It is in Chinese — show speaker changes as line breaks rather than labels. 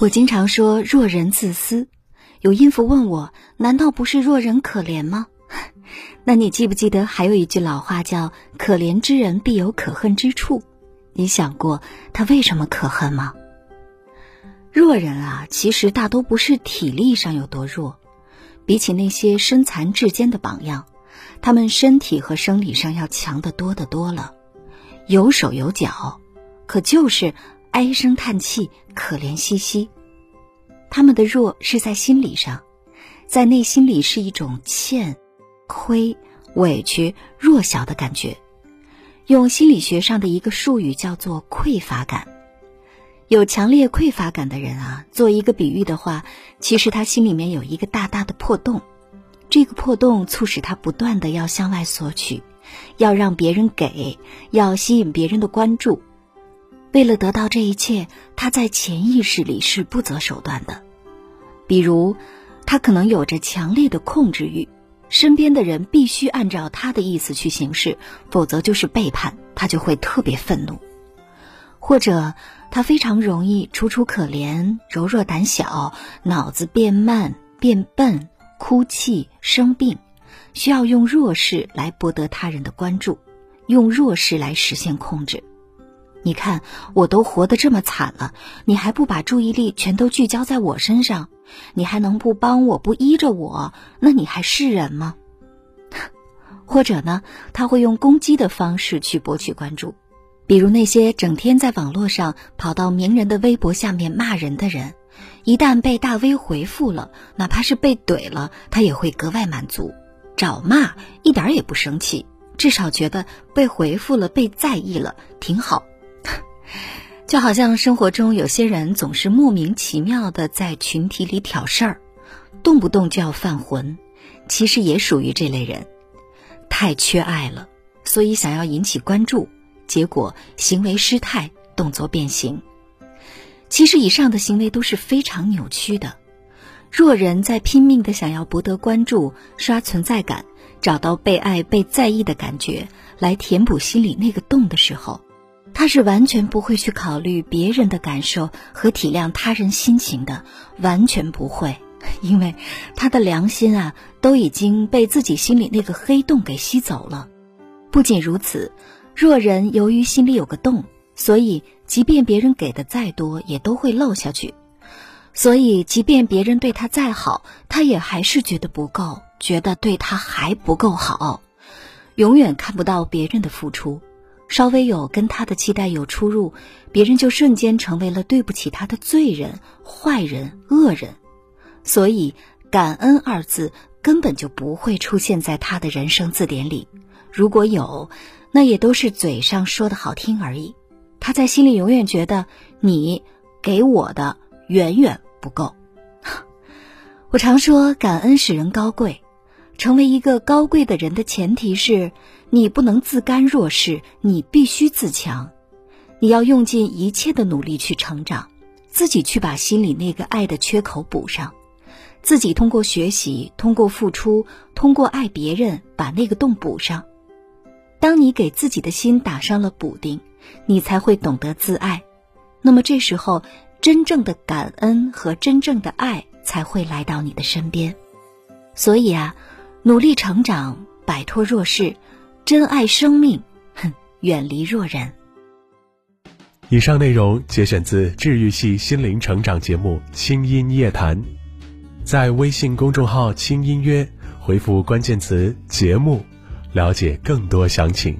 我经常说弱人自私，有音符问我，难道不是弱人可怜吗？那你记不记得还有一句老话叫“可怜之人必有可恨之处”？你想过他为什么可恨吗？弱人啊，其实大都不是体力上有多弱，比起那些身残志坚的榜样，他们身体和生理上要强得多得多了，有手有脚，可就是唉声叹气、可怜兮兮。他们的弱是在心理上，在内心里是一种欠。亏、委屈、弱小的感觉，用心理学上的一个术语叫做匮乏感。有强烈匮乏感的人啊，做一个比喻的话，其实他心里面有一个大大的破洞，这个破洞促使他不断的要向外索取，要让别人给，要吸引别人的关注。为了得到这一切，他在潜意识里是不择手段的。比如，他可能有着强烈的控制欲。身边的人必须按照他的意思去行事，否则就是背叛，他就会特别愤怒。或者他非常容易楚楚可怜、柔弱胆小、脑子变慢、变笨、哭泣、生病，需要用弱势来博得他人的关注，用弱势来实现控制。你看，我都活得这么惨了，你还不把注意力全都聚焦在我身上？你还能不帮我不依着我？那你还是人吗？或者呢？他会用攻击的方式去博取关注，比如那些整天在网络上跑到名人的微博下面骂人的人，一旦被大 V 回复了，哪怕是被怼了，他也会格外满足，找骂一点也不生气，至少觉得被回复了、被在意了，挺好。就好像生活中有些人总是莫名其妙的在群体里挑事儿，动不动就要犯浑，其实也属于这类人，太缺爱了，所以想要引起关注，结果行为失态，动作变形。其实以上的行为都是非常扭曲的。弱人在拼命的想要博得关注、刷存在感、找到被爱、被在意的感觉，来填补心里那个洞的时候。他是完全不会去考虑别人的感受和体谅他人心情的，完全不会，因为他的良心啊都已经被自己心里那个黑洞给吸走了。不仅如此，弱人由于心里有个洞，所以即便别人给的再多，也都会漏下去。所以，即便别人对他再好，他也还是觉得不够，觉得对他还不够好，永远看不到别人的付出。稍微有跟他的期待有出入，别人就瞬间成为了对不起他的罪人、坏人、恶人，所以“感恩”二字根本就不会出现在他的人生字典里。如果有，那也都是嘴上说的好听而已。他在心里永远觉得你给我的远远不够。我常说，感恩使人高贵。成为一个高贵的人的前提是，你不能自甘弱势，你必须自强。你要用尽一切的努力去成长，自己去把心里那个爱的缺口补上，自己通过学习，通过付出，通过爱别人，把那个洞补上。当你给自己的心打上了补丁，你才会懂得自爱。那么这时候，真正的感恩和真正的爱才会来到你的身边。所以啊。努力成长，摆脱弱势，珍爱生命，哼，远离弱人。
以上内容节选自治愈系心灵成长节目《轻音夜谈》，在微信公众号“轻音乐”回复关键词“节目”，了解更多详情。